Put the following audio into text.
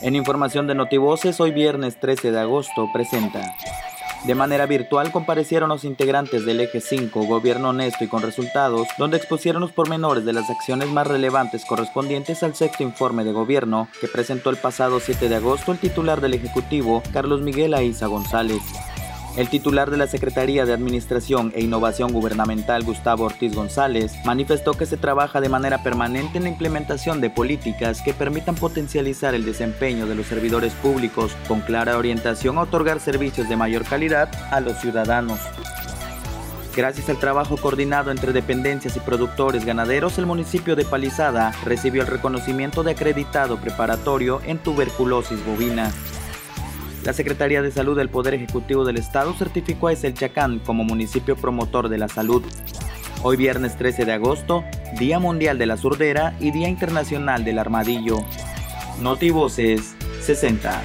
En información de Notivoces, hoy viernes 13 de agosto, presenta. De manera virtual comparecieron los integrantes del Eje 5, Gobierno Honesto y con resultados, donde expusieron los pormenores de las acciones más relevantes correspondientes al sexto informe de gobierno que presentó el pasado 7 de agosto el titular del Ejecutivo, Carlos Miguel Aiza González. El titular de la Secretaría de Administración e Innovación Gubernamental, Gustavo Ortiz González, manifestó que se trabaja de manera permanente en la implementación de políticas que permitan potencializar el desempeño de los servidores públicos con clara orientación a otorgar servicios de mayor calidad a los ciudadanos. Gracias al trabajo coordinado entre dependencias y productores ganaderos, el municipio de Palizada recibió el reconocimiento de acreditado preparatorio en tuberculosis bovina. La Secretaría de Salud del Poder Ejecutivo del Estado certificó a Chacán como municipio promotor de la salud. Hoy viernes 13 de agosto, Día Mundial de la Surdera y Día Internacional del Armadillo. Notivoces 60.